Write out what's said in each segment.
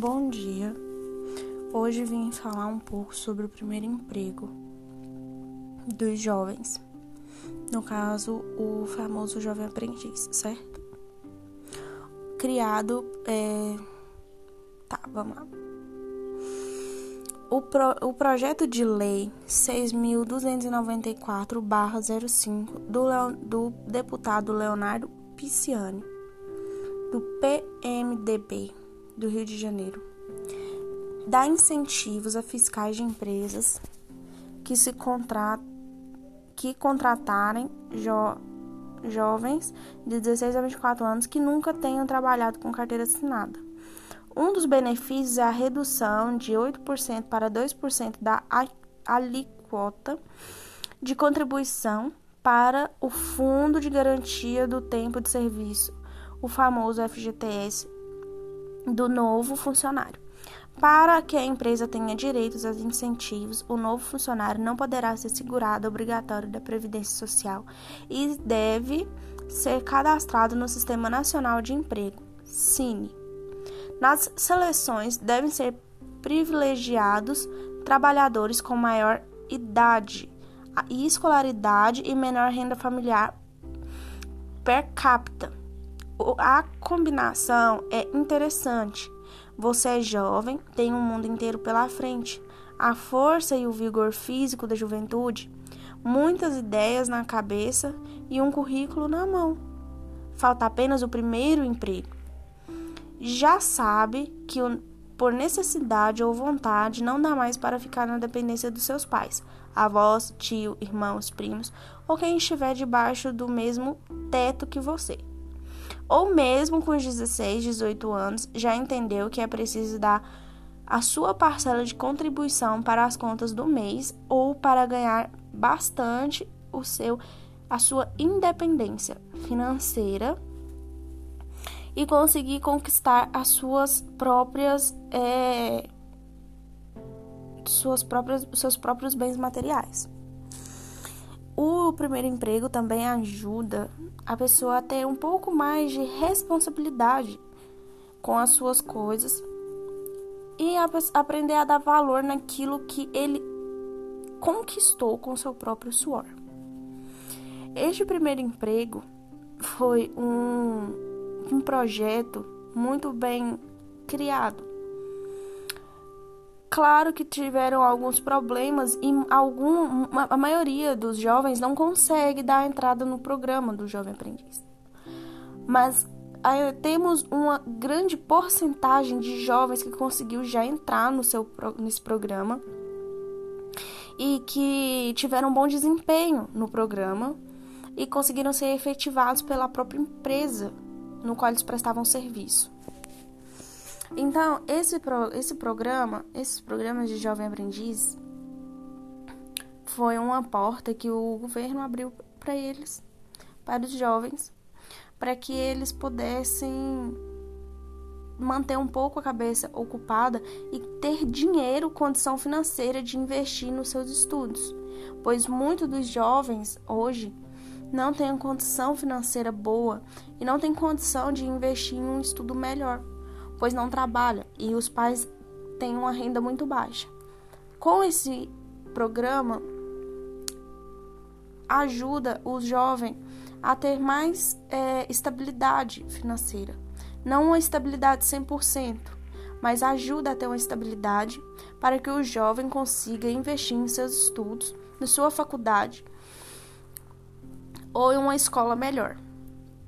Bom dia. Hoje vim falar um pouco sobre o primeiro emprego dos jovens. No caso, o famoso jovem aprendiz, certo? Criado. É... Tá, vamos lá. O, pro, o projeto de lei 6.294-05 do, do deputado Leonardo Pisciani, do PMDB do Rio de Janeiro, dá incentivos a fiscais de empresas que se contratam que contratarem jo jovens de 16 a 24 anos que nunca tenham trabalhado com carteira assinada. Um dos benefícios é a redução de 8% para 2% da alíquota de contribuição para o Fundo de Garantia do Tempo de Serviço, o famoso FGTS, do novo funcionário. Para que a empresa tenha direitos aos incentivos, o novo funcionário não poderá ser segurado obrigatório da Previdência Social e deve ser cadastrado no Sistema Nacional de Emprego, SINE. Nas seleções devem ser privilegiados trabalhadores com maior idade e escolaridade e menor renda familiar per capita. A combinação é interessante. Você é jovem, tem um mundo inteiro pela frente. A força e o vigor físico da juventude, muitas ideias na cabeça e um currículo na mão. Falta apenas o primeiro emprego já sabe que por necessidade ou vontade não dá mais para ficar na dependência dos seus pais, avós, tio, irmãos, primos ou quem estiver debaixo do mesmo teto que você. Ou mesmo com os 16, 18 anos, já entendeu que é preciso dar a sua parcela de contribuição para as contas do mês ou para ganhar bastante o seu a sua independência financeira e conseguir conquistar as suas próprias é, suas próprias seus próprios bens materiais. O primeiro emprego também ajuda a pessoa a ter um pouco mais de responsabilidade com as suas coisas e a, aprender a dar valor naquilo que ele conquistou com seu próprio suor. Este primeiro emprego foi um um projeto muito bem criado. Claro que tiveram alguns problemas e algum, a maioria dos jovens não consegue dar entrada no programa do Jovem Aprendiz. Mas aí, temos uma grande porcentagem de jovens que conseguiu já entrar no seu, nesse programa e que tiveram um bom desempenho no programa e conseguiram ser efetivados pela própria empresa no qual eles prestavam serviço. Então, esse, pro, esse programa, esses programas de jovem aprendiz, foi uma porta que o governo abriu para eles, para os jovens, para que eles pudessem manter um pouco a cabeça ocupada e ter dinheiro, condição financeira de investir nos seus estudos, pois muitos dos jovens hoje não tem condição financeira boa e não tem condição de investir em um estudo melhor, pois não trabalha e os pais têm uma renda muito baixa. Com esse programa, ajuda o jovem a ter mais é, estabilidade financeira. Não uma estabilidade 100%, mas ajuda a ter uma estabilidade para que o jovem consiga investir em seus estudos, na sua faculdade ou em uma escola melhor.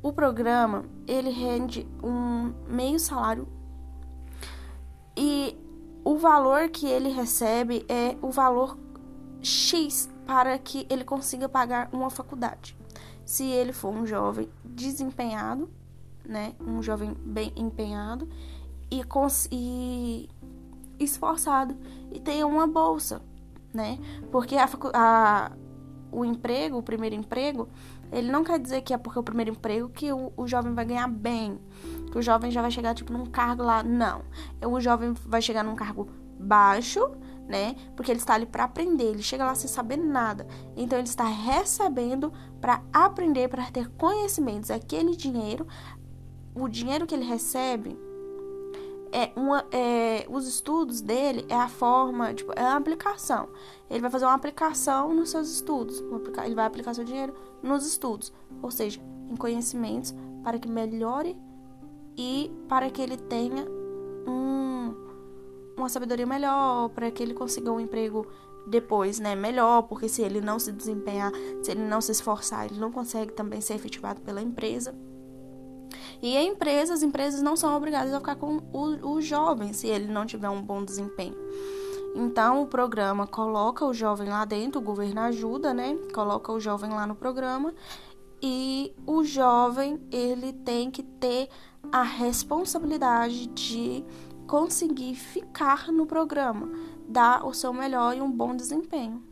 O programa ele rende um meio salário e o valor que ele recebe é o valor X para que ele consiga pagar uma faculdade. Se ele for um jovem desempenhado, né, um jovem bem empenhado e, e esforçado e tenha uma bolsa, né? Porque a, a, o emprego, o primeiro emprego, ele não quer dizer que é porque é o primeiro emprego que o, o jovem vai ganhar bem, que o jovem já vai chegar tipo num cargo lá, não. O jovem vai chegar num cargo baixo, né? Porque ele está ali para aprender, ele chega lá sem saber nada. Então ele está recebendo para aprender, para ter conhecimentos. Aquele dinheiro, o dinheiro que ele recebe é uma, é, os estudos dele é a forma, tipo, é a aplicação. Ele vai fazer uma aplicação nos seus estudos. Ele vai aplicar seu dinheiro nos estudos, ou seja, em conhecimentos para que melhore e para que ele tenha um, uma sabedoria melhor, para que ele consiga um emprego depois, né, melhor, porque se ele não se desempenhar, se ele não se esforçar, ele não consegue também ser efetivado pela empresa. E a empresa, as empresas não são obrigadas a ficar com o, o jovem se ele não tiver um bom desempenho. Então, o programa coloca o jovem lá dentro, o governo ajuda, né? Coloca o jovem lá no programa e o jovem, ele tem que ter a responsabilidade de conseguir ficar no programa, dar o seu melhor e um bom desempenho.